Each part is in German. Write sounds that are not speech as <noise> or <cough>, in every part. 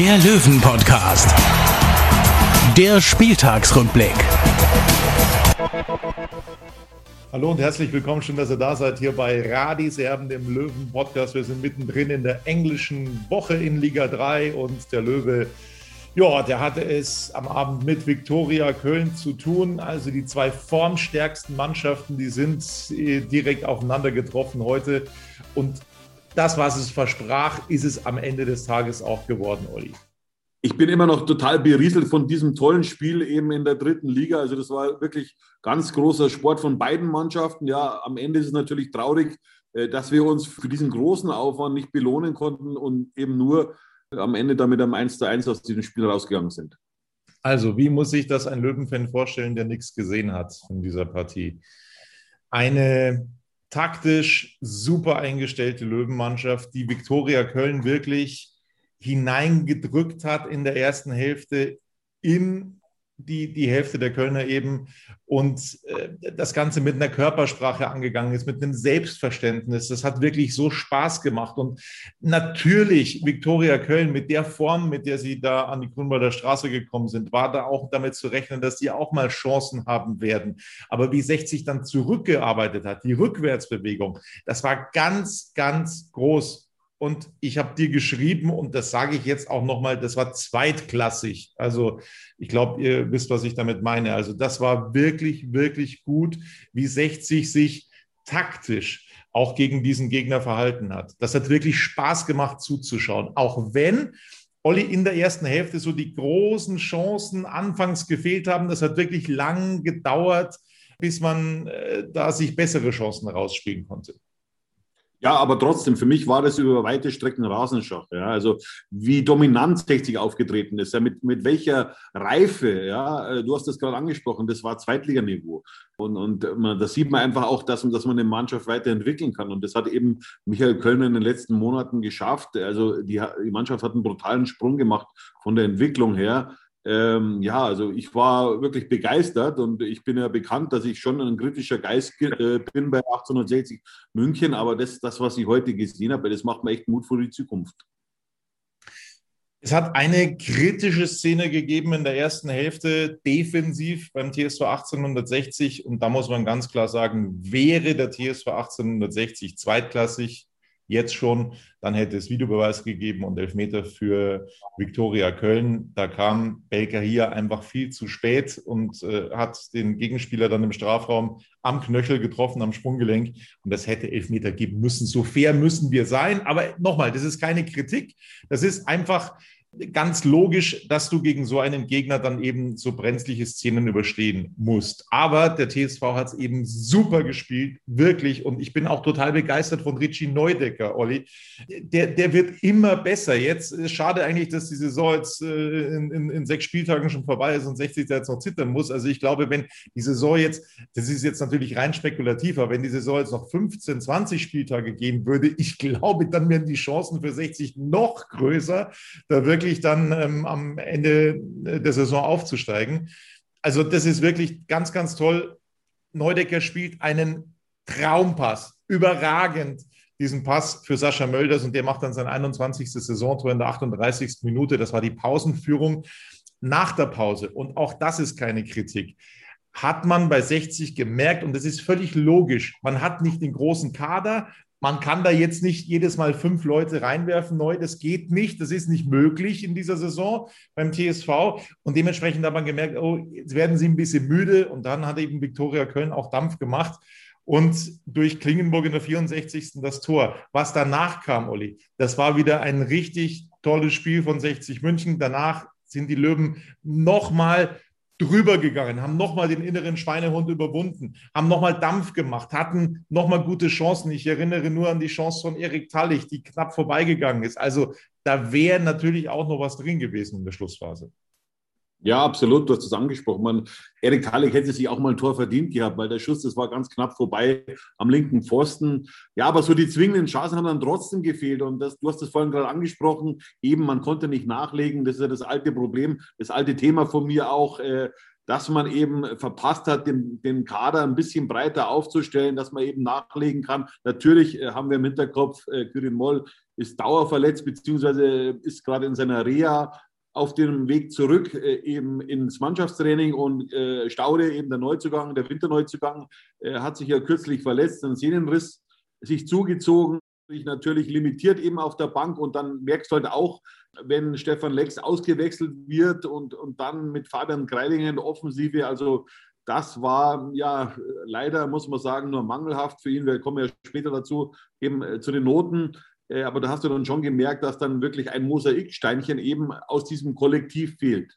der Löwen-Podcast. Der Spieltagsrückblick. Hallo und herzlich willkommen. Schön, dass ihr da seid hier bei Radis Erben, dem Löwen-Podcast. Wir sind mittendrin in der englischen Woche in Liga 3 und der Löwe, ja, der hatte es am Abend mit Viktoria Köln zu tun. Also die zwei formstärksten Mannschaften, die sind äh, direkt aufeinander getroffen heute. Und das, was es versprach, ist es am Ende des Tages auch geworden, Olli. ich bin immer noch total berieselt von diesem tollen Spiel eben in der dritten Liga. Also das war wirklich ganz großer Sport von beiden Mannschaften. Ja, am Ende ist es natürlich traurig, äh, dass wir uns für diesen großen Aufwand nicht belohnen konnten und eben nur am Ende damit am 1 zu 1 aus diesem Spiel rausgegangen sind. Also, wie muss sich das ein Löwenfan vorstellen, der nichts gesehen hat in dieser Partie? Eine taktisch super eingestellte Löwenmannschaft, die Viktoria Köln wirklich hineingedrückt hat in der ersten Hälfte in die, die Hälfte der Kölner eben und äh, das Ganze mit einer Körpersprache angegangen ist, mit einem Selbstverständnis. Das hat wirklich so Spaß gemacht. Und natürlich, Viktoria Köln mit der Form, mit der sie da an die Grünwalder Straße gekommen sind, war da auch damit zu rechnen, dass sie auch mal Chancen haben werden. Aber wie 60 dann zurückgearbeitet hat, die Rückwärtsbewegung, das war ganz, ganz groß. Und ich habe dir geschrieben, und das sage ich jetzt auch nochmal, das war zweitklassig. Also ich glaube, ihr wisst, was ich damit meine. Also das war wirklich, wirklich gut, wie 60 sich taktisch auch gegen diesen Gegner verhalten hat. Das hat wirklich Spaß gemacht zuzuschauen. Auch wenn Olli in der ersten Hälfte so die großen Chancen anfangs gefehlt haben. Das hat wirklich lang gedauert, bis man äh, da sich bessere Chancen rausspielen konnte. Ja, aber trotzdem, für mich war das über weite Strecken Rasenschach. Ja, also wie dominant 60 aufgetreten ist, ja, mit, mit welcher Reife, ja, äh, du hast das gerade angesprochen, das war Zweitliganiveau. Und, und man, das sieht man einfach auch, dass, dass man eine Mannschaft weiterentwickeln kann. Und das hat eben Michael Kölner in den letzten Monaten geschafft. Also die, die Mannschaft hat einen brutalen Sprung gemacht von der Entwicklung her. Ähm, ja, also ich war wirklich begeistert und ich bin ja bekannt, dass ich schon ein kritischer Geist äh, bin bei 1860 München, aber das, das, was ich heute gesehen habe, das macht mir echt Mut für die Zukunft. Es hat eine kritische Szene gegeben in der ersten Hälfte defensiv beim TSV 1860 und da muss man ganz klar sagen, wäre der TSV 1860 zweitklassig, jetzt schon, dann hätte es Videobeweis gegeben und Elfmeter für Viktoria Köln. Da kam Belker hier einfach viel zu spät und äh, hat den Gegenspieler dann im Strafraum am Knöchel getroffen, am Sprunggelenk. Und das hätte Elfmeter geben müssen. So fair müssen wir sein. Aber nochmal, das ist keine Kritik. Das ist einfach ganz logisch, dass du gegen so einen Gegner dann eben so brenzliche Szenen überstehen musst. Aber der TSV hat es eben super gespielt, wirklich. Und ich bin auch total begeistert von Richie Neudecker, Olli. Der, der wird immer besser. Jetzt schade eigentlich, dass die Saison jetzt äh, in, in, in, sechs Spieltagen schon vorbei ist und 60 jetzt noch zittern muss. Also ich glaube, wenn die Saison jetzt, das ist jetzt natürlich rein spekulativ, aber wenn die Saison jetzt noch 15, 20 Spieltage gehen würde, ich glaube, dann wären die Chancen für 60 noch größer, da wirklich wirklich dann ähm, am Ende der Saison aufzusteigen. Also das ist wirklich ganz, ganz toll. Neudecker spielt einen Traumpass, überragend diesen Pass für Sascha Mölders und der macht dann sein 21. Saisontor in der 38. Minute. Das war die Pausenführung nach der Pause. Und auch das ist keine Kritik. Hat man bei 60 gemerkt, und das ist völlig logisch, man hat nicht den großen Kader, man kann da jetzt nicht jedes Mal fünf Leute reinwerfen neu. Das geht nicht. Das ist nicht möglich in dieser Saison beim TSV. Und dementsprechend hat man gemerkt, oh, jetzt werden sie ein bisschen müde. Und dann hat eben Viktoria Köln auch Dampf gemacht. Und durch Klingenburg in der 64. das Tor. Was danach kam, Olli, das war wieder ein richtig tolles Spiel von 60 München. Danach sind die Löwen nochmal drüber gegangen, haben nochmal den inneren Schweinehund überwunden, haben nochmal Dampf gemacht, hatten nochmal gute Chancen. Ich erinnere nur an die Chance von Erik Tallich, die knapp vorbeigegangen ist. Also da wäre natürlich auch noch was drin gewesen in der Schlussphase. Ja, absolut. Du hast es angesprochen. Man, Erik Talek hätte sich auch mal ein Tor verdient gehabt, weil der Schuss, das war ganz knapp vorbei am linken Pfosten. Ja, aber so die zwingenden Chancen haben dann trotzdem gefehlt. Und das, du hast es vorhin gerade angesprochen. Eben, man konnte nicht nachlegen. Das ist ja das alte Problem, das alte Thema von mir auch. Äh, dass man eben verpasst hat, den, den Kader ein bisschen breiter aufzustellen, dass man eben nachlegen kann. Natürlich äh, haben wir im Hinterkopf, äh, Kyrin Moll ist dauerverletzt, beziehungsweise ist gerade in seiner Reha auf dem Weg zurück äh, eben ins Mannschaftstraining und äh, Staude, eben der Neuzugang, der Winterneuzugang, äh, hat sich ja kürzlich verletzt, einen Sehnenriss sich zugezogen, sich natürlich limitiert eben auf der Bank und dann merkst du halt auch, wenn Stefan Lex ausgewechselt wird und, und dann mit Fabian Greilingen Offensive, also das war ja leider, muss man sagen, nur mangelhaft für ihn. Wir kommen ja später dazu, eben zu den Noten. Äh, aber da hast du dann schon gemerkt, dass dann wirklich ein Mosaiksteinchen eben aus diesem Kollektiv fehlt.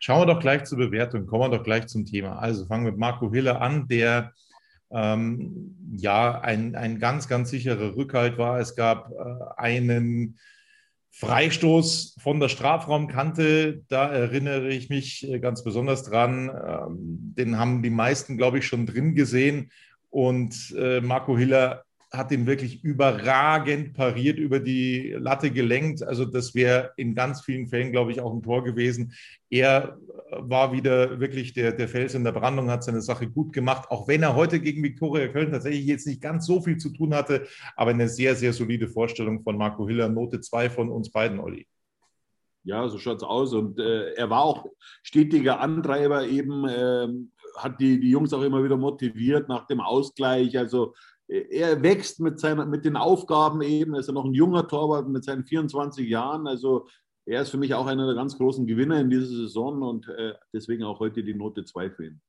Schauen wir doch gleich zur Bewertung, kommen wir doch gleich zum Thema. Also fangen wir mit Marco Hiller an, der ähm, ja ein, ein ganz, ganz sicherer Rückhalt war. Es gab äh, einen Freistoß von der Strafraumkante, da erinnere ich mich äh, ganz besonders dran. Ähm, den haben die meisten, glaube ich, schon drin gesehen. Und äh, Marco Hiller hat ihn wirklich überragend pariert, über die Latte gelenkt. Also das wäre in ganz vielen Fällen, glaube ich, auch ein Tor gewesen. Er war wieder wirklich der, der Fels in der Brandung, hat seine Sache gut gemacht, auch wenn er heute gegen Viktoria Köln tatsächlich jetzt nicht ganz so viel zu tun hatte, aber eine sehr, sehr solide Vorstellung von Marco Hiller. Note 2 von uns beiden, Olli. Ja, so schaut es aus. Und äh, er war auch stetiger Antreiber eben, äh, hat die, die Jungs auch immer wieder motiviert nach dem Ausgleich. Also er wächst mit, seiner, mit den Aufgaben eben. Er ist ja noch ein junger Torwart mit seinen 24 Jahren. Also er ist für mich auch einer der ganz großen Gewinner in dieser Saison und äh, deswegen auch heute die Note 2 für ihn.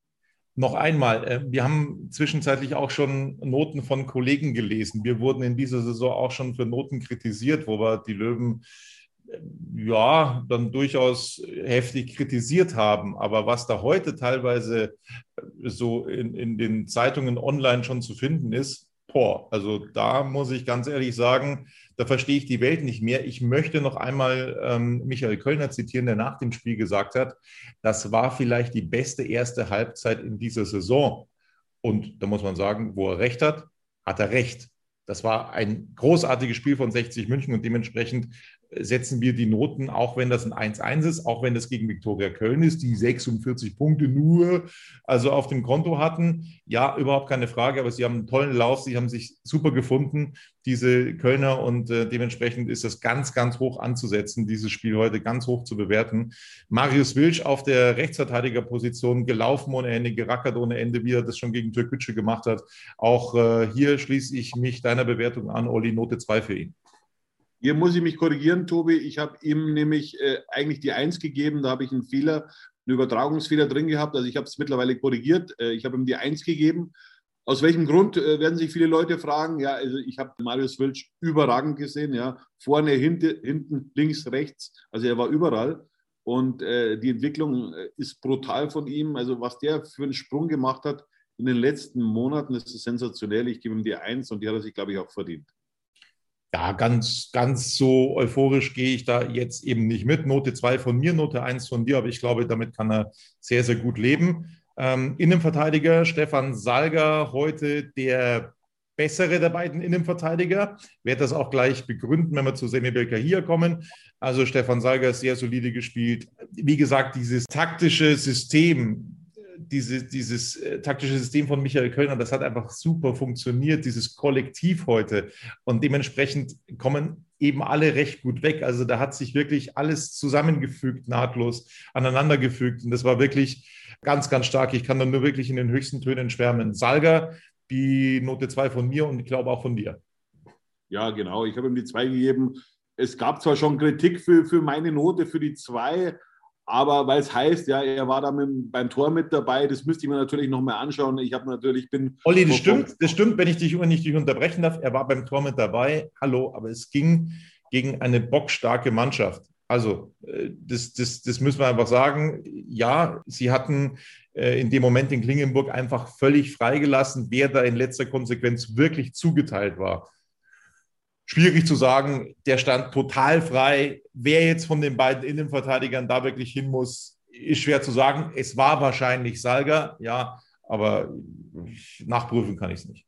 Noch einmal, äh, wir haben zwischenzeitlich auch schon Noten von Kollegen gelesen. Wir wurden in dieser Saison auch schon für Noten kritisiert, wo wir die Löwen äh, ja, dann durchaus heftig kritisiert haben. Aber was da heute teilweise so in, in den Zeitungen online schon zu finden ist, boah, also da muss ich ganz ehrlich sagen, da verstehe ich die Welt nicht mehr. Ich möchte noch einmal ähm, Michael Kölner zitieren, der nach dem Spiel gesagt hat, das war vielleicht die beste erste Halbzeit in dieser Saison. Und da muss man sagen, wo er recht hat, hat er recht. Das war ein großartiges Spiel von 60 München und dementsprechend setzen wir die Noten, auch wenn das ein 1-1 ist, auch wenn das gegen Viktoria Köln ist, die 46 Punkte nur also auf dem Konto hatten. Ja, überhaupt keine Frage, aber sie haben einen tollen Lauf, sie haben sich super gefunden, diese Kölner, und äh, dementsprechend ist das ganz, ganz hoch anzusetzen, dieses Spiel heute ganz hoch zu bewerten. Marius Wilsch auf der Rechtsverteidigerposition gelaufen ohne Ende, gerackert ohne Ende, wie er das schon gegen Türkgücü gemacht hat. Auch äh, hier schließe ich mich deiner Bewertung an, Olli, Note 2 für ihn. Hier muss ich mich korrigieren, Tobi. Ich habe ihm nämlich äh, eigentlich die Eins gegeben. Da habe ich einen Fehler, einen Übertragungsfehler drin gehabt. Also ich habe es mittlerweile korrigiert. Äh, ich habe ihm die Eins gegeben. Aus welchem Grund äh, werden sich viele Leute fragen? Ja, also ich habe Marius Wilsch überragend gesehen. Ja, vorne, hinten, hinten, links, rechts. Also er war überall. Und äh, die Entwicklung äh, ist brutal von ihm. Also was der für einen Sprung gemacht hat in den letzten Monaten, das ist sensationell. Ich gebe ihm die Eins und die hat er sich, glaube ich, auch verdient. Ja, ganz, ganz so euphorisch gehe ich da jetzt eben nicht mit. Note 2 von mir, Note 1 von dir, aber ich glaube, damit kann er sehr, sehr gut leben. Ähm, Innenverteidiger Stefan Salger, heute der bessere der beiden Innenverteidiger. Werde das auch gleich begründen, wenn wir zu Semi Belka hier kommen. Also Stefan Salger ist sehr solide gespielt. Wie gesagt, dieses taktische System, diese, dieses äh, taktische System von Michael Kölner, das hat einfach super funktioniert, dieses Kollektiv heute. Und dementsprechend kommen eben alle recht gut weg. Also da hat sich wirklich alles zusammengefügt, nahtlos aneinandergefügt. Und das war wirklich ganz, ganz stark. Ich kann da nur wirklich in den höchsten Tönen schwärmen. Salga, die Note 2 von mir und ich glaube auch von dir. Ja, genau. Ich habe ihm die 2 gegeben. Es gab zwar schon Kritik für, für meine Note, für die 2, aber weil es heißt, ja, er war da mit, beim Tor mit dabei, das müsste ich mir natürlich noch mal anschauen. Ich habe natürlich bin. Olli, das stimmt, das stimmt, wenn ich dich nicht dich unterbrechen darf. Er war beim Tor mit dabei. Hallo, aber es ging gegen eine bockstarke Mannschaft. Also, äh, das, das, das müssen wir einfach sagen. Ja, sie hatten äh, in dem Moment in Klingenburg einfach völlig freigelassen, wer da in letzter Konsequenz wirklich zugeteilt war. Schwierig zu sagen, der stand total frei. Wer jetzt von den beiden Innenverteidigern da wirklich hin muss, ist schwer zu sagen. Es war wahrscheinlich Salga, ja, aber nachprüfen kann ich es nicht.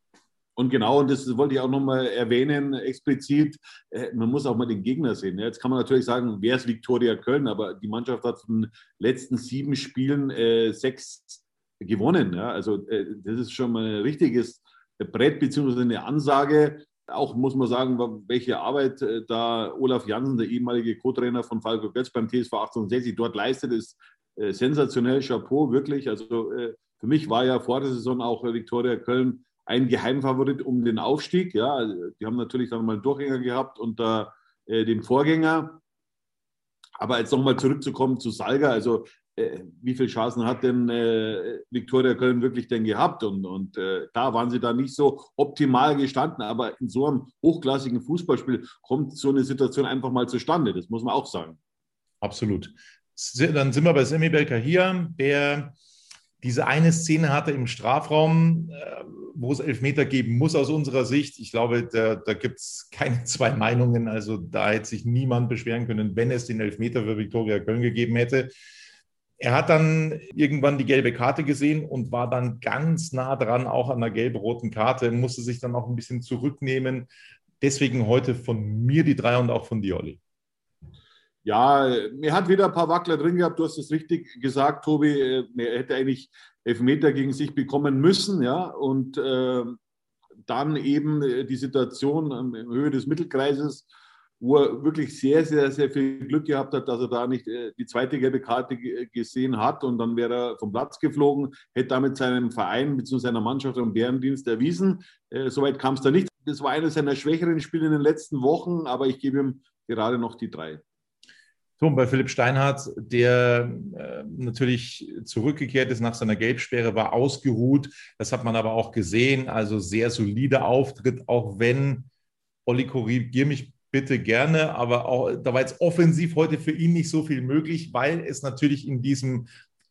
Und genau, und das wollte ich auch nochmal erwähnen, explizit, äh, man muss auch mal den Gegner sehen. Jetzt kann man natürlich sagen, wer ist Viktoria Köln, aber die Mannschaft hat von den letzten sieben Spielen äh, sechs gewonnen. Ja? Also äh, das ist schon mal ein richtiges Brett beziehungsweise eine Ansage. Auch muss man sagen, welche Arbeit äh, da Olaf Jansen, der ehemalige Co-Trainer von Falco Götz beim TSV 1860, dort leistet, ist äh, sensationell. Chapeau, wirklich. Also äh, für mich war ja vor der Saison auch Viktoria Köln ein Geheimfavorit um den Aufstieg. Ja, die haben natürlich dann mal einen Durchgänger gehabt unter dem Vorgänger. Aber jetzt nochmal zurückzukommen zu Salga, also wie viele Chancen hat denn äh, Viktoria Köln wirklich denn gehabt? Und, und äh, da waren sie da nicht so optimal gestanden. Aber in so einem hochklassigen Fußballspiel kommt so eine Situation einfach mal zustande. Das muss man auch sagen. Absolut. Dann sind wir bei Semi Belka hier, der diese eine Szene hatte im Strafraum, äh, wo es Elfmeter geben muss aus unserer Sicht. Ich glaube, da, da gibt es keine <laughs> zwei Meinungen. Also da hätte sich niemand beschweren können, wenn es den Elfmeter für Viktoria Köln gegeben hätte. Er hat dann irgendwann die gelbe Karte gesehen und war dann ganz nah dran, auch an der gelb-roten Karte, musste sich dann auch ein bisschen zurücknehmen. Deswegen heute von mir die drei und auch von dir, Olli. Ja, er hat wieder ein paar Wackler drin gehabt. Du hast es richtig gesagt, Tobi. Äh, er hätte eigentlich Elfmeter gegen sich bekommen müssen, ja. Und äh, dann eben äh, die Situation in Höhe des Mittelkreises, wo er wirklich sehr, sehr, sehr viel Glück gehabt hat, dass er da nicht äh, die zweite gelbe Karte gesehen hat. Und dann wäre er vom Platz geflogen, hätte damit seinem Verein bzw. seiner Mannschaft einen Bärendienst erwiesen. Äh, Soweit kam es da nicht. Das war eines seiner schwächeren Spiele in den letzten Wochen, aber ich gebe ihm gerade noch die drei. So, bei Philipp Steinhardt, der äh, natürlich zurückgekehrt ist nach seiner Gelbsperre, war ausgeruht. Das hat man aber auch gesehen. Also sehr solider Auftritt, auch wenn, Olli, korrigier mich bitte gerne, aber auch, da war jetzt offensiv heute für ihn nicht so viel möglich, weil es natürlich in diesem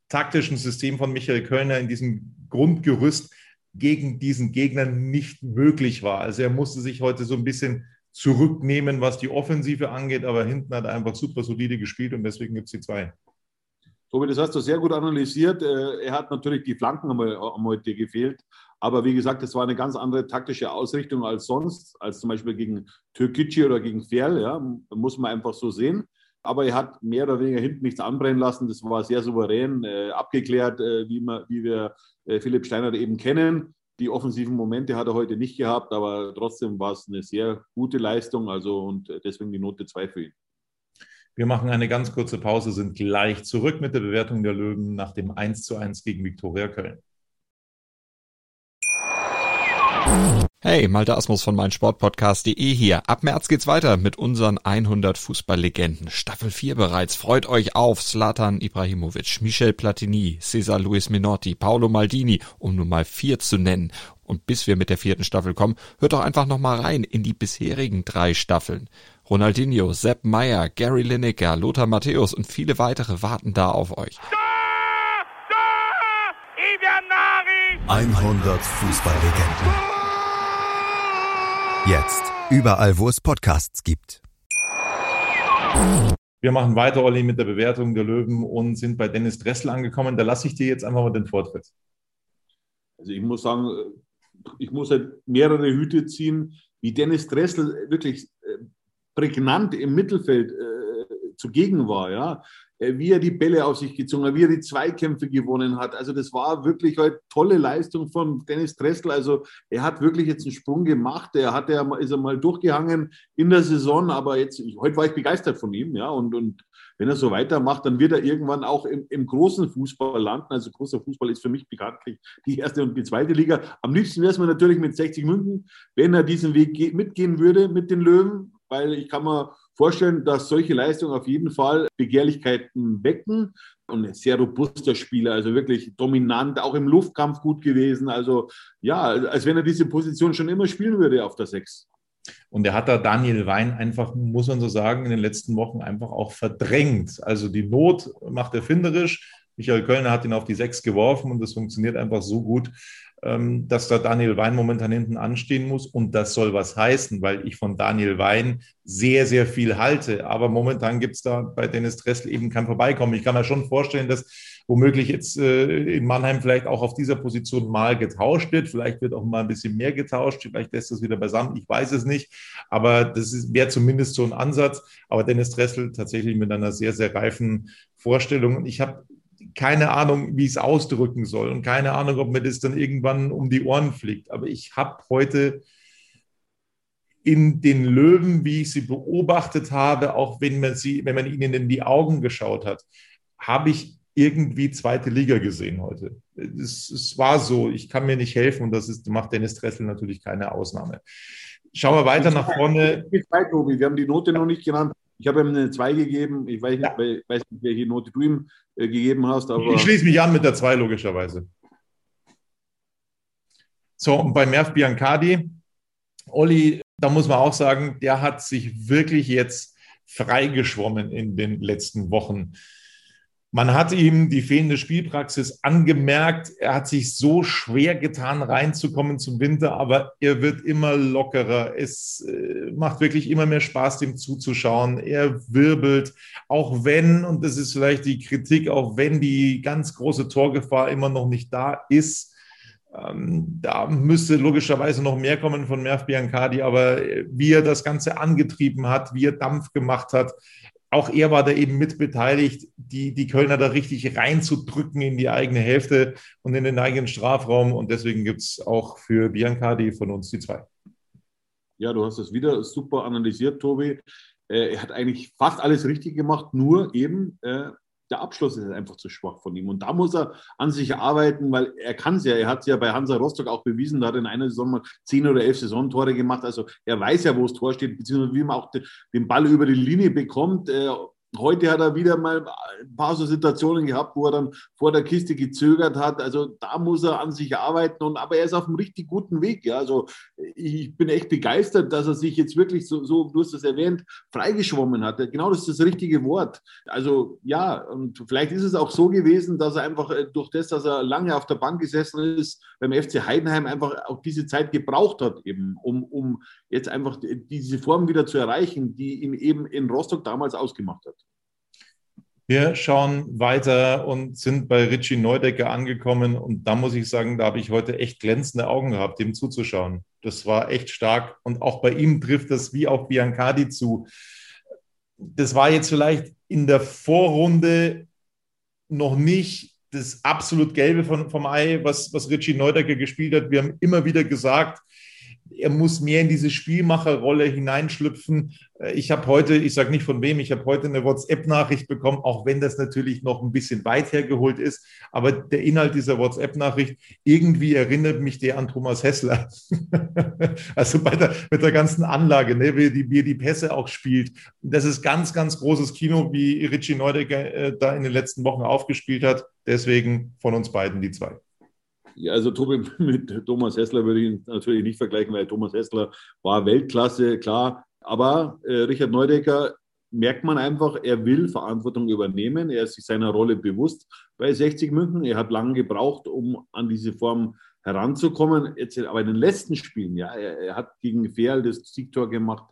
taktischen System von Michael Kölner, in diesem Grundgerüst gegen diesen Gegner nicht möglich war. Also er musste sich heute so ein bisschen zurücknehmen, was die Offensive angeht, aber hinten hat er einfach super solide gespielt und deswegen gibt es die zwei. Tobi, das hast du sehr gut analysiert. Äh, er hat natürlich die Flanken am heute gefehlt. Aber wie gesagt, das war eine ganz andere taktische Ausrichtung als sonst, als zum Beispiel gegen Türkgücü oder gegen Ferl. Ja, muss man einfach so sehen. Aber er hat mehr oder weniger hinten nichts anbrennen lassen. Das war sehr souverän, äh, abgeklärt, äh, wie, man, wie wir äh, Philipp Steiner eben kennen. Die offensiven Momente hat er heute nicht gehabt, aber trotzdem war es eine sehr gute Leistung. Also und deswegen die Note 2 für ihn. Wir machen eine ganz kurze Pause, sind gleich zurück mit der Bewertung der Löwen nach dem 1 zu 1 gegen Viktoria Köln. Hey, Malte Asmus von meinsportpodcast.de hier. Ab März geht's weiter mit unseren 100 Fußballlegenden. Staffel 4 bereits. Freut euch auf Zlatan Ibrahimovic, Michel Platini, Cesar Luis Minotti, Paolo Maldini, um nur mal vier zu nennen. Und bis wir mit der vierten Staffel kommen, hört doch einfach noch mal rein in die bisherigen drei Staffeln. Ronaldinho, Sepp Meyer, Gary Lineker, Lothar Matthäus und viele weitere warten da auf euch. 100 Fußballlegenden. Jetzt. Überall, wo es Podcasts gibt. Wir machen weiter, Olli, mit der Bewertung der Löwen und sind bei Dennis Dressel angekommen. Da lasse ich dir jetzt einfach mal den Vortritt. Also ich muss sagen, ich muss halt mehrere Hüte ziehen, wie Dennis Dressel wirklich äh, prägnant im Mittelfeld äh, zugegen war. Ja? Äh, wie er die Bälle auf sich gezogen hat, wie er die Zweikämpfe gewonnen hat. Also das war wirklich eine tolle Leistung von Dennis Dressel. Also er hat wirklich jetzt einen Sprung gemacht. Er hat er ist er mal durchgehangen in der Saison, aber jetzt heute war ich begeistert von ihm, ja und und wenn er so weitermacht, dann wird er irgendwann auch im, im großen Fußball landen. Also großer Fußball ist für mich bekanntlich die erste und die zweite Liga. Am liebsten wäre es mir natürlich mit 60 München, wenn er diesen Weg mitgehen würde mit den Löwen, weil ich kann mir vorstellen, dass solche Leistungen auf jeden Fall Begehrlichkeiten wecken. Und ein sehr robuster Spieler, also wirklich dominant, auch im Luftkampf gut gewesen. Also ja, als wenn er diese Position schon immer spielen würde auf der Sechs. Und er hat da Daniel Wein einfach, muss man so sagen, in den letzten Wochen einfach auch verdrängt. Also die Not macht erfinderisch. Michael Kölner hat ihn auf die Sechs geworfen und das funktioniert einfach so gut, dass da Daniel Wein momentan hinten anstehen muss. Und das soll was heißen, weil ich von Daniel Wein sehr, sehr viel halte. Aber momentan gibt es da bei Dennis Dressel eben kein Vorbeikommen. Ich kann mir schon vorstellen, dass womöglich jetzt äh, in Mannheim vielleicht auch auf dieser Position mal getauscht wird. Vielleicht wird auch mal ein bisschen mehr getauscht. Vielleicht lässt das wieder beisammen. Ich weiß es nicht. Aber das wäre zumindest so ein Ansatz. Aber Dennis Dressel tatsächlich mit einer sehr, sehr reifen Vorstellung. Ich habe keine Ahnung, wie ich es ausdrücken soll und keine Ahnung, ob mir das dann irgendwann um die Ohren fliegt. Aber ich habe heute in den Löwen, wie ich sie beobachtet habe, auch wenn man sie, wenn man ihnen in die Augen geschaut hat, habe ich irgendwie zweite Liga gesehen heute. Es, es, war so, ich kann mir nicht helfen und das ist, macht Dennis Dressel natürlich keine Ausnahme. Schauen wir weiter nach vorne. Wir haben die Note noch nicht genannt. Ich habe ihm eine 2 gegeben. Ich weiß nicht, ja. weiß nicht, welche Note du ihm äh, gegeben hast. Aber ich schließe mich an mit der 2, logischerweise. So, und bei Merv Biancardi, Olli, da muss man auch sagen, der hat sich wirklich jetzt freigeschwommen in den letzten Wochen. Man hat ihm die fehlende Spielpraxis angemerkt. Er hat sich so schwer getan, reinzukommen zum Winter, aber er wird immer lockerer. Es äh, macht wirklich immer mehr Spaß, dem zuzuschauen. Er wirbelt, auch wenn, und das ist vielleicht die Kritik, auch wenn die ganz große Torgefahr immer noch nicht da ist. Ähm, da müsste logischerweise noch mehr kommen von Merv Biancardi, aber wie er das Ganze angetrieben hat, wie er Dampf gemacht hat, auch er war da eben mitbeteiligt, die, die Kölner da richtig reinzudrücken in die eigene Hälfte und in den eigenen Strafraum. Und deswegen gibt es auch für Biancardi von uns die zwei. Ja, du hast es wieder super analysiert, Tobi. Äh, er hat eigentlich fast alles richtig gemacht, nur eben äh, der Abschluss ist einfach zu schwach von ihm. Und da muss er an sich arbeiten, weil er kann es ja. Er hat es ja bei Hansa Rostock auch bewiesen. Da hat er in einer Saison mal zehn oder elf Saisontore gemacht. Also er weiß ja, wo das Tor steht, beziehungsweise wie man auch den Ball über die Linie bekommt. Heute hat er wieder mal ein paar so Situationen gehabt, wo er dann vor der Kiste gezögert hat. Also da muss er an sich arbeiten. Und, aber er ist auf einem richtig guten Weg. Ja. Also ich bin echt begeistert, dass er sich jetzt wirklich so, so du hast es erwähnt, freigeschwommen hat. Genau das ist das richtige Wort. Also ja, und vielleicht ist es auch so gewesen, dass er einfach äh, durch das, dass er lange auf der Bank gesessen ist, beim FC Heidenheim einfach auch diese Zeit gebraucht hat, eben, um, um jetzt einfach diese Form wieder zu erreichen, die ihn eben in Rostock damals ausgemacht hat. Wir schauen weiter und sind bei Richie Neudecker angekommen. Und da muss ich sagen, da habe ich heute echt glänzende Augen gehabt, dem zuzuschauen. Das war echt stark. Und auch bei ihm trifft das wie auf Biancardi zu. Das war jetzt vielleicht in der Vorrunde noch nicht das absolut Gelbe von, vom Ei, was, was Richie Neudecker gespielt hat. Wir haben immer wieder gesagt, er muss mehr in diese Spielmacherrolle hineinschlüpfen. Äh, ich habe heute, ich sage nicht von wem, ich habe heute eine WhatsApp-Nachricht bekommen, auch wenn das natürlich noch ein bisschen weit hergeholt ist. Aber der Inhalt dieser WhatsApp-Nachricht, irgendwie erinnert mich der an Thomas Hessler. <laughs> also bei der, mit der ganzen Anlage, ne, wie, die, wie die Pässe auch spielt. Das ist ganz, ganz großes Kino, wie Richie Neudecker äh, da in den letzten Wochen aufgespielt hat. Deswegen von uns beiden die zwei. Ja, also Tobi, <laughs> mit Thomas Hessler würde ich ihn natürlich nicht vergleichen, weil Thomas Hessler war Weltklasse, klar. Aber äh, Richard Neudecker merkt man einfach, er will Verantwortung übernehmen. Er ist sich seiner Rolle bewusst bei 60 München. Er hat lange gebraucht, um an diese Form heranzukommen. Jetzt, aber in den letzten Spielen, ja, er, er hat gegen Ferl das Siegtor gemacht.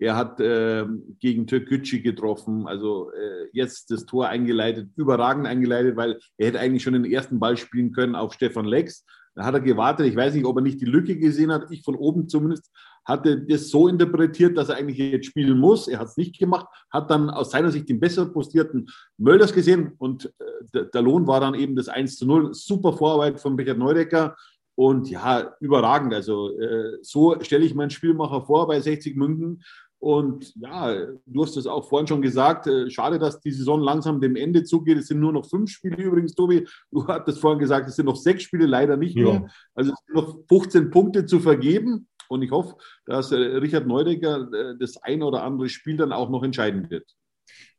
Er hat äh, gegen Türkgücü getroffen, also äh, jetzt das Tor eingeleitet, überragend eingeleitet, weil er hätte eigentlich schon den ersten Ball spielen können auf Stefan Lex. Da hat er gewartet. Ich weiß nicht, ob er nicht die Lücke gesehen hat. Ich von oben zumindest hatte das so interpretiert, dass er eigentlich jetzt spielen muss. Er hat es nicht gemacht, hat dann aus seiner Sicht den besser postierten Mölders gesehen und äh, der Lohn war dann eben das 1 zu 0. Super Vorarbeit von Richard Neudecker. Und ja, überragend. Also äh, so stelle ich meinen Spielmacher vor bei 60 München. Und ja, du hast es auch vorhin schon gesagt, äh, schade, dass die Saison langsam dem Ende zugeht. Es sind nur noch fünf Spiele übrigens, Tobi. Du hattest vorhin gesagt, es sind noch sechs Spiele, leider nicht ja. mehr. Also es sind noch 15 Punkte zu vergeben. Und ich hoffe, dass äh, Richard Neudecker äh, das ein oder andere Spiel dann auch noch entscheiden wird.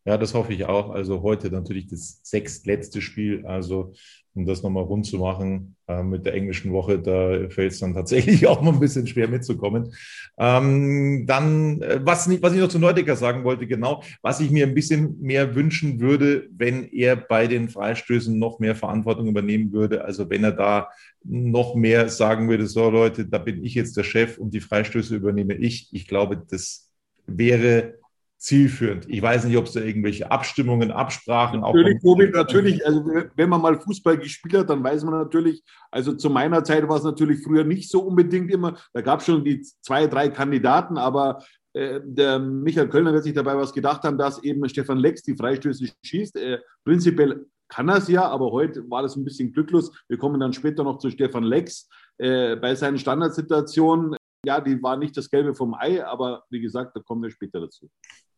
Ja, das hoffe ich auch. Also heute natürlich das sechstletzte Spiel. Also um das nochmal rund zu machen äh, mit der englischen Woche, da fällt es dann tatsächlich <laughs> auch mal ein bisschen schwer mitzukommen. Ähm, dann, äh, was, was ich noch zu Neudecker sagen wollte, genau, was ich mir ein bisschen mehr wünschen würde, wenn er bei den Freistößen noch mehr Verantwortung übernehmen würde. Also wenn er da noch mehr sagen würde, so Leute, da bin ich jetzt der Chef und die Freistöße übernehme ich. Ich glaube, das wäre zielführend. Ich weiß nicht, ob es da irgendwelche Abstimmungen, Absprachen natürlich, auch. Natürlich, natürlich, also wenn man mal Fußball gespielt hat, dann weiß man natürlich, also zu meiner Zeit war es natürlich früher nicht so unbedingt immer, da gab es schon die zwei, drei Kandidaten, aber äh, der Michael Kölner wird sich dabei was gedacht haben, dass eben Stefan Lex die Freistöße schießt. Äh, prinzipiell kann er es ja, aber heute war das ein bisschen glücklos. Wir kommen dann später noch zu Stefan Lex. Äh, bei seinen Standardsituationen, ja, die war nicht das Gelbe vom Ei, aber wie gesagt, da kommen wir später dazu.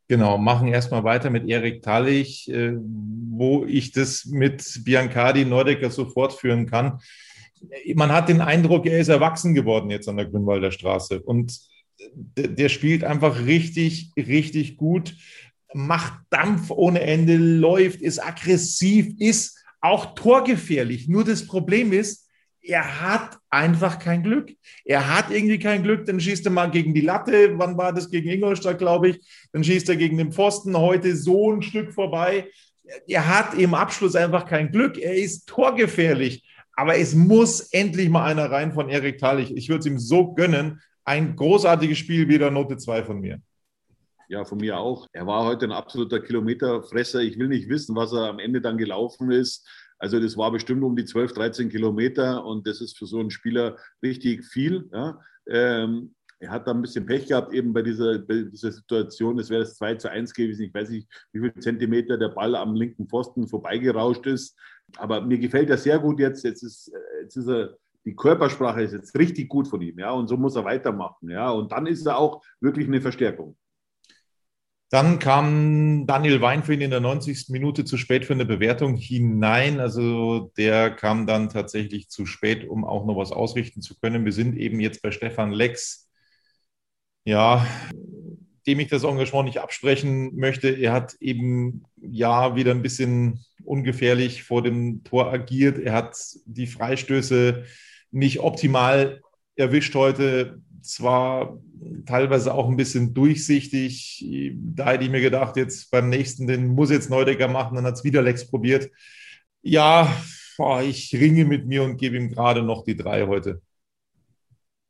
Genau, machen erstmal weiter mit Erik Tallich, äh, wo ich das mit Biancardi Nordecker so fortführen kann. Man hat den Eindruck, er ist erwachsen geworden jetzt an der Grünwalder Straße und der spielt einfach richtig, richtig gut, macht Dampf ohne Ende, läuft, ist aggressiv, ist auch torgefährlich. Nur das Problem ist, er hat einfach kein Glück. Er hat irgendwie kein Glück, dann schießt er mal gegen die Latte. Wann war das gegen Ingolstadt, glaube ich? Dann schießt er gegen den Pfosten, heute so ein Stück vorbei. Er hat im Abschluss einfach kein Glück. Er ist torgefährlich. Aber es muss endlich mal einer rein von Erik Tallich. Ich würde es ihm so gönnen. Ein großartiges Spiel, wieder Note 2 von mir. Ja, von mir auch. Er war heute ein absoluter Kilometerfresser. Ich will nicht wissen, was er am Ende dann gelaufen ist. Also das war bestimmt um die 12, 13 Kilometer und das ist für so einen Spieler richtig viel. Ja. Ähm, er hat da ein bisschen Pech gehabt, eben bei dieser, bei dieser Situation. Es wäre das 2 zu 1 gewesen. Ich weiß nicht, wie viele Zentimeter der Ball am linken Pfosten vorbeigerauscht ist. Aber mir gefällt er sehr gut jetzt. Jetzt ist, jetzt ist er, die Körpersprache ist jetzt richtig gut von ihm. Ja, und so muss er weitermachen. Ja, und dann ist er auch wirklich eine Verstärkung. Dann kam Daniel Weinfried in der 90. Minute zu spät für eine Bewertung hinein. Also der kam dann tatsächlich zu spät, um auch noch was ausrichten zu können. Wir sind eben jetzt bei Stefan Lex. Ja, dem ich das Engagement nicht absprechen möchte. Er hat eben ja wieder ein bisschen ungefährlich vor dem Tor agiert. Er hat die Freistöße nicht optimal erwischt heute zwar teilweise auch ein bisschen durchsichtig. Da hätte ich mir gedacht, jetzt beim nächsten, den muss jetzt Neudecker machen, dann hat es wieder Lex probiert. Ja, ich ringe mit mir und gebe ihm gerade noch die drei heute.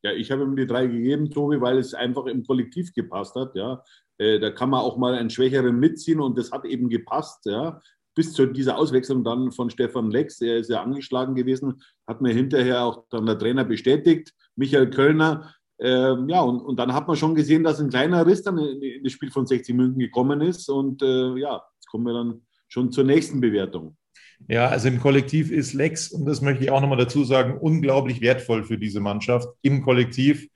Ja, ich habe ihm die drei gegeben, Tobi, weil es einfach im Kollektiv gepasst hat. Ja, äh, da kann man auch mal einen Schwächeren mitziehen und das hat eben gepasst. Ja, bis zu dieser Auswechslung dann von Stefan Lex. Er ist ja angeschlagen gewesen, hat mir hinterher auch dann der Trainer bestätigt. Michael Kölner ähm, ja, und, und dann hat man schon gesehen, dass ein kleiner Riss dann in, in das Spiel von 60 München gekommen ist. Und äh, ja, jetzt kommen wir dann schon zur nächsten Bewertung. Ja, also im Kollektiv ist Lex, und das möchte ich auch nochmal dazu sagen, unglaublich wertvoll für diese Mannschaft im Kollektiv.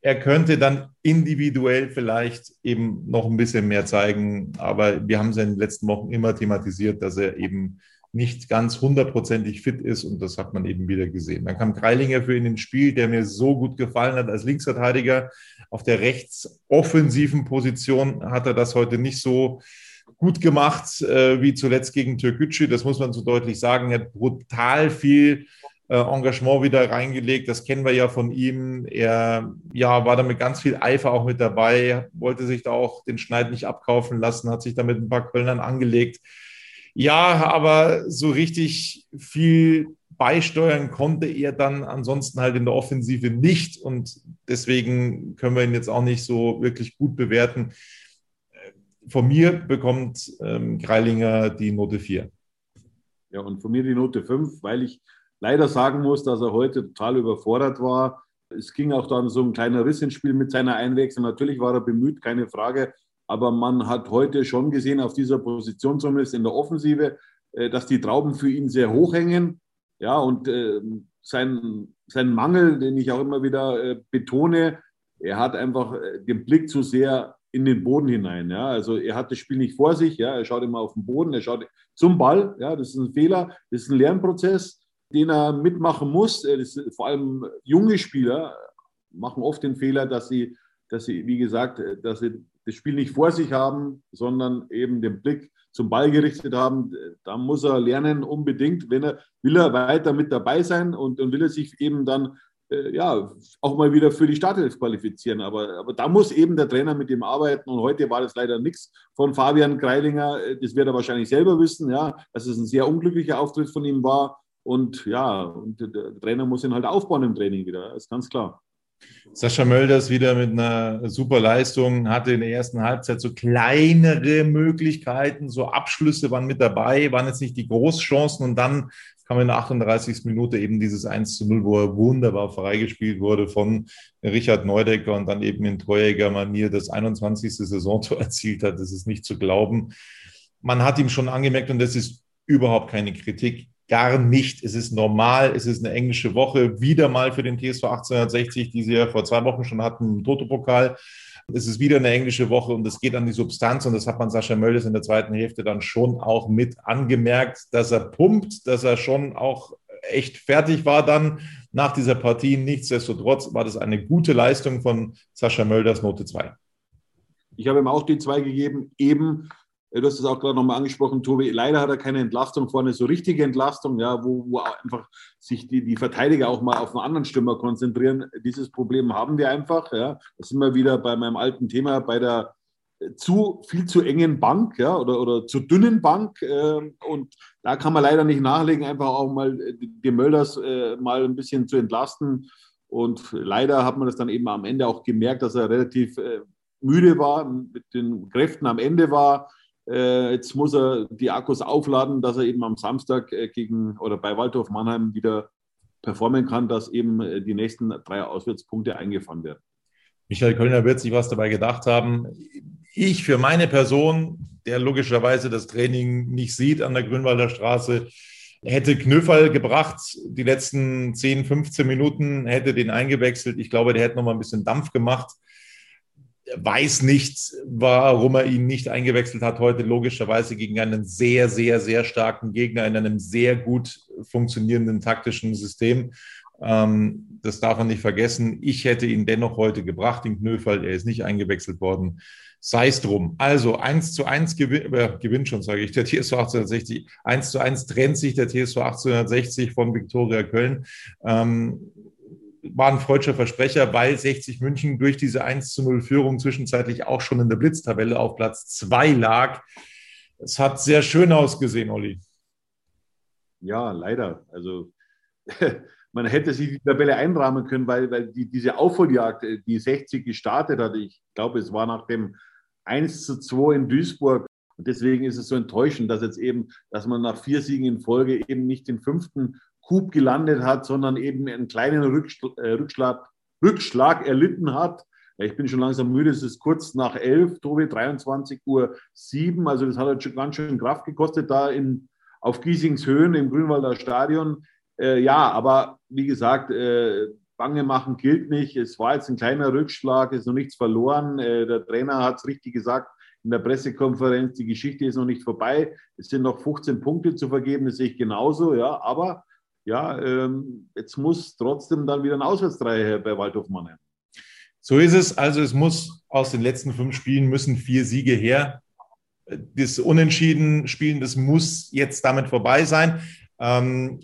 Er könnte dann individuell vielleicht eben noch ein bisschen mehr zeigen, aber wir haben es in den letzten Wochen immer thematisiert, dass er eben nicht ganz hundertprozentig fit ist und das hat man eben wieder gesehen. Dann kam Kreilinger für ihn ins Spiel, der mir so gut gefallen hat als Linksverteidiger. Auf der rechtsoffensiven Position hat er das heute nicht so gut gemacht äh, wie zuletzt gegen Türkgücü. Das muss man so deutlich sagen. Er hat brutal viel äh, Engagement wieder reingelegt. Das kennen wir ja von ihm. Er ja, war da mit ganz viel Eifer auch mit dabei, wollte sich da auch den Schneid nicht abkaufen lassen, hat sich da mit ein paar Kölnern angelegt. Ja, aber so richtig viel beisteuern konnte er dann ansonsten halt in der Offensive nicht. Und deswegen können wir ihn jetzt auch nicht so wirklich gut bewerten. Von mir bekommt ähm, Greilinger die Note 4. Ja, und von mir die Note 5, weil ich leider sagen muss, dass er heute total überfordert war. Es ging auch dann so ein kleiner Riss ins Spiel mit seiner Einwechslung. Natürlich war er bemüht, keine Frage. Aber man hat heute schon gesehen, auf dieser Position zumindest in der Offensive, äh, dass die Trauben für ihn sehr hoch hängen. Ja, und äh, sein, sein Mangel, den ich auch immer wieder äh, betone, er hat einfach den Blick zu sehr in den Boden hinein. Ja, also er hat das Spiel nicht vor sich. Ja, er schaut immer auf den Boden, er schaut zum Ball. Ja, das ist ein Fehler, das ist ein Lernprozess, den er mitmachen muss. vor allem junge Spieler machen oft den Fehler, dass sie, dass sie, wie gesagt, dass sie das Spiel nicht vor sich haben, sondern eben den Blick zum Ball gerichtet haben. Da muss er lernen, unbedingt, wenn er will er weiter mit dabei sein und, und will er sich eben dann äh, ja, auch mal wieder für die Startelf qualifizieren. Aber, aber da muss eben der Trainer mit ihm arbeiten. Und heute war das leider nichts von Fabian Kreilinger. Das wird er wahrscheinlich selber wissen, ja, dass es ein sehr unglücklicher Auftritt von ihm war. Und ja, und der Trainer muss ihn halt aufbauen im Training wieder. Ist ganz klar. Sascha Mölders wieder mit einer super Leistung, hatte in der ersten Halbzeit so kleinere Möglichkeiten, so Abschlüsse waren mit dabei, waren jetzt nicht die Großchancen und dann kam in der 38. Minute eben dieses 1 zu 0, wo er wunderbar freigespielt wurde von Richard Neudecker und dann eben in treuiger Manier das 21. Saisontor <laughs> erzielt hat. Das ist nicht zu glauben. Man hat ihm schon angemerkt, und das ist überhaupt keine Kritik, gar nicht. Es ist normal, es ist eine englische Woche, wieder mal für den TSV 1860, die sie ja vor zwei Wochen schon hatten, im Toto-Pokal. Es ist wieder eine englische Woche und es geht an die Substanz und das hat man Sascha Möldes in der zweiten Hälfte dann schon auch mit angemerkt, dass er pumpt, dass er schon auch echt fertig war dann nach dieser Partie. Nichtsdestotrotz war das eine gute Leistung von Sascha Mölders Note 2. Ich habe ihm auch die 2 gegeben, eben Du hast es auch gerade nochmal angesprochen, Tobi. Leider hat er keine Entlastung vorne, so richtige Entlastung, ja, wo, wo einfach sich die, die Verteidiger auch mal auf einen anderen Stürmer konzentrieren. Dieses Problem haben wir einfach. Ja. Da sind wir wieder bei meinem alten Thema, bei der zu viel zu engen Bank ja, oder, oder zu dünnen Bank. Äh, und da kann man leider nicht nachlegen, einfach auch mal die Mölders äh, mal ein bisschen zu entlasten. Und leider hat man das dann eben am Ende auch gemerkt, dass er relativ äh, müde war, mit den Kräften am Ende war äh, jetzt muss er die Akkus aufladen, dass er eben am Samstag äh, gegen oder bei Waldorf Mannheim wieder performen kann, dass eben äh, die nächsten drei Auswärtspunkte eingefahren werden. Michael Kölner wird sich was dabei gedacht haben. Ich für meine Person, der logischerweise das Training nicht sieht an der Grünwalder Straße, hätte Knöferl gebracht, die letzten 10, 15 Minuten, hätte den eingewechselt. Ich glaube, der hätte noch mal ein bisschen Dampf gemacht weiß nicht, warum er ihn nicht eingewechselt hat heute, logischerweise gegen einen sehr, sehr, sehr starken Gegner in einem sehr gut funktionierenden taktischen System. Ähm, das darf man nicht vergessen. Ich hätte ihn dennoch heute gebracht, den Knöfall. Er ist nicht eingewechselt worden. Sei es drum. Also 1 zu 1 gewin äh, gewinnt schon, sage ich, der TSV 1860. 1 zu 1 trennt sich der TSV 1860 von Viktoria Köln. Ähm, war ein freudscher Versprecher, weil 60 München durch diese 1 zu 0 Führung zwischenzeitlich auch schon in der Blitztabelle auf Platz 2 lag. Es hat sehr schön ausgesehen, Olli. Ja, leider. Also <laughs> man hätte sich die Tabelle einrahmen können, weil, weil die, diese Aufholjagd, äh, die 60 gestartet hat, ich glaube, es war nach dem 1 zu 2 in Duisburg. Und deswegen ist es so enttäuschend, dass jetzt eben, dass man nach vier Siegen in Folge eben nicht den fünften Coup gelandet hat, sondern eben einen kleinen äh, Rückschlag, Rückschlag erlitten hat. Ich bin schon langsam müde, es ist kurz nach elf, Tobi, 23 Uhr sieben. Also das hat halt schon ganz schön Kraft gekostet da in, auf Giesings Höhen im Grünwalder Stadion. Äh, ja, aber wie gesagt, äh, Bange machen gilt nicht. Es war jetzt ein kleiner Rückschlag, ist noch nichts verloren. Äh, der Trainer hat es richtig gesagt in der Pressekonferenz, die Geschichte ist noch nicht vorbei. Es sind noch 15 Punkte zu vergeben, das sehe ich genauso, ja, aber ja, ähm, jetzt muss trotzdem dann wieder ein Auswärtsdreier her bei Waldhof Mannheim. So ist es. Also es muss aus den letzten fünf Spielen müssen vier Siege her. Das Unentschieden-Spielen, das muss jetzt damit vorbei sein. Ähm,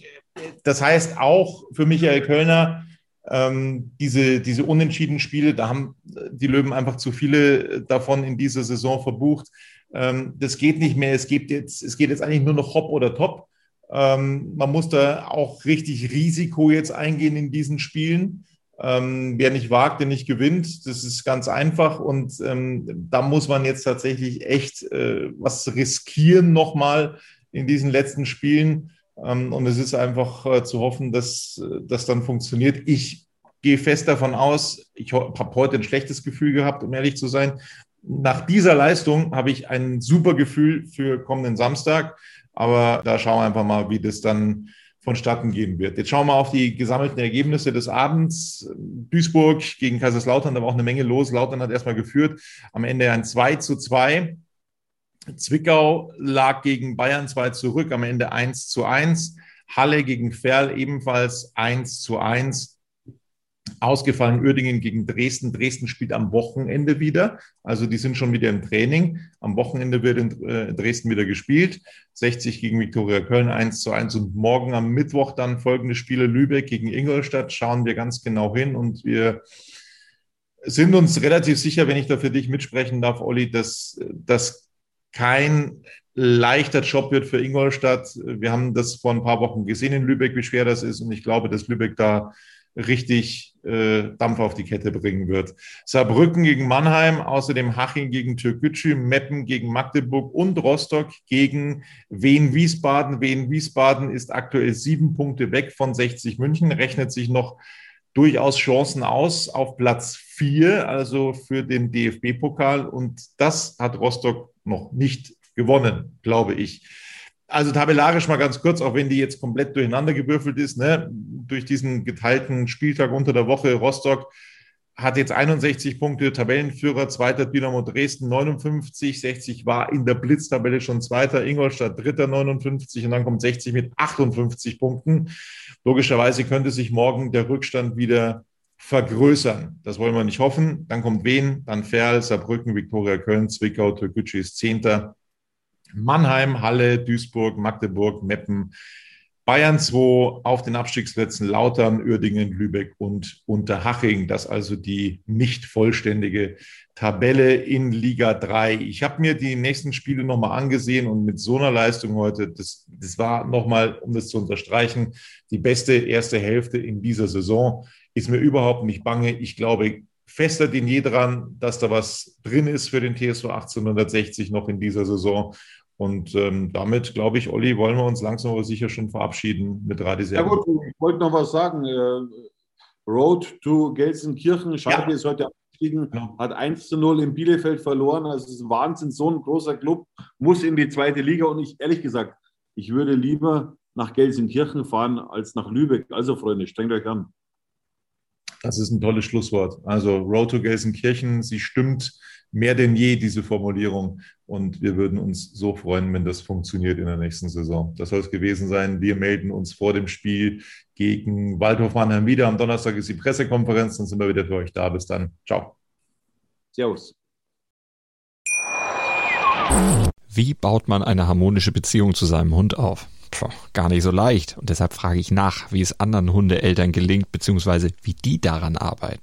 das heißt auch für Michael Kölner, ähm, diese, diese Unentschieden-Spiele, da haben die Löwen einfach zu viele davon in dieser Saison verbucht. Ähm, das geht nicht mehr. Es geht jetzt, es geht jetzt eigentlich nur noch Hop oder Top. Ähm, man muss da auch richtig Risiko jetzt eingehen in diesen Spielen. Ähm, wer nicht wagt, der nicht gewinnt. Das ist ganz einfach. Und ähm, da muss man jetzt tatsächlich echt äh, was riskieren nochmal in diesen letzten Spielen. Ähm, und es ist einfach äh, zu hoffen, dass das dann funktioniert. Ich gehe fest davon aus, ich habe heute ein schlechtes Gefühl gehabt, um ehrlich zu sein. Nach dieser Leistung habe ich ein super Gefühl für kommenden Samstag. Aber da schauen wir einfach mal, wie das dann vonstatten gehen wird. Jetzt schauen wir auf die gesammelten Ergebnisse des Abends. Duisburg gegen Kaiserslautern, da war auch eine Menge los. Lautern hat erstmal geführt. Am Ende ein 2 zu 2. Zwickau lag gegen Bayern 2 zurück, am Ende 1 zu 1. Halle gegen Ferl ebenfalls 1 zu 1. Ausgefallen Uerdingen gegen Dresden. Dresden spielt am Wochenende wieder. Also die sind schon wieder im Training. Am Wochenende wird in äh, Dresden wieder gespielt. 60 gegen Viktoria Köln 1 zu 1. Und morgen am Mittwoch dann folgende Spiele Lübeck gegen Ingolstadt. Schauen wir ganz genau hin. Und wir sind uns relativ sicher, wenn ich da für dich mitsprechen darf, Olli, dass das kein leichter Job wird für Ingolstadt. Wir haben das vor ein paar Wochen gesehen in Lübeck, wie schwer das ist. Und ich glaube, dass Lübeck da richtig äh, Dampf auf die Kette bringen wird. Saarbrücken gegen Mannheim, außerdem Haching gegen Türkgücü, Meppen gegen Magdeburg und Rostock gegen Wien-Wiesbaden. Wien-Wiesbaden ist aktuell sieben Punkte weg von 60 München, rechnet sich noch durchaus Chancen aus auf Platz vier, also für den DFB-Pokal. Und das hat Rostock noch nicht gewonnen, glaube ich. Also tabellarisch mal ganz kurz, auch wenn die jetzt komplett durcheinander gewürfelt ist, ne? durch diesen geteilten Spieltag unter der Woche. Rostock hat jetzt 61 Punkte, Tabellenführer, zweiter Dynamo Dresden 59, 60 war in der Blitztabelle schon zweiter, Ingolstadt dritter 59 und dann kommt 60 mit 58 Punkten. Logischerweise könnte sich morgen der Rückstand wieder vergrößern. Das wollen wir nicht hoffen. Dann kommt Wien, dann Ferl, Saarbrücken, Viktoria Köln, Zwickau, Türkgücü ist Zehnter, Mannheim, Halle, Duisburg, Magdeburg, Meppen, Bayern 2 auf den Abstiegsplätzen Lautern, Uerdingen, Lübeck und Unterhaching. Das also die nicht vollständige Tabelle in Liga 3. Ich habe mir die nächsten Spiele nochmal angesehen und mit so einer Leistung heute, das, das war nochmal, um das zu unterstreichen, die beste erste Hälfte in dieser Saison. Ist mir überhaupt nicht bange. Ich glaube fester denn je dran, dass da was drin ist für den TSV 1860 noch in dieser Saison. Und ähm, damit, glaube ich, Olli, wollen wir uns langsam aber sicher schon verabschieden mit Radiserve. Ja gut, ich wollte noch was sagen. Äh, Road to Gelsenkirchen, Schalke ja. ist heute abgestiegen, ja. hat 1 zu 0 in Bielefeld verloren. Also es ist Wahnsinn, so ein großer Club muss in die zweite Liga. Und ich, ehrlich gesagt, ich würde lieber nach Gelsenkirchen fahren als nach Lübeck. Also Freunde, strengt euch an. Das ist ein tolles Schlusswort. Also Road to Gelsenkirchen, sie stimmt mehr denn je, diese Formulierung. Und wir würden uns so freuen, wenn das funktioniert in der nächsten Saison. Das soll es gewesen sein. Wir melden uns vor dem Spiel gegen Waldhof Mannheim wieder. Am Donnerstag ist die Pressekonferenz. Dann sind wir wieder für euch da. Bis dann. Ciao. Servus. Wie baut man eine harmonische Beziehung zu seinem Hund auf? Puh, gar nicht so leicht. Und deshalb frage ich nach, wie es anderen Hundeeltern gelingt, beziehungsweise wie die daran arbeiten.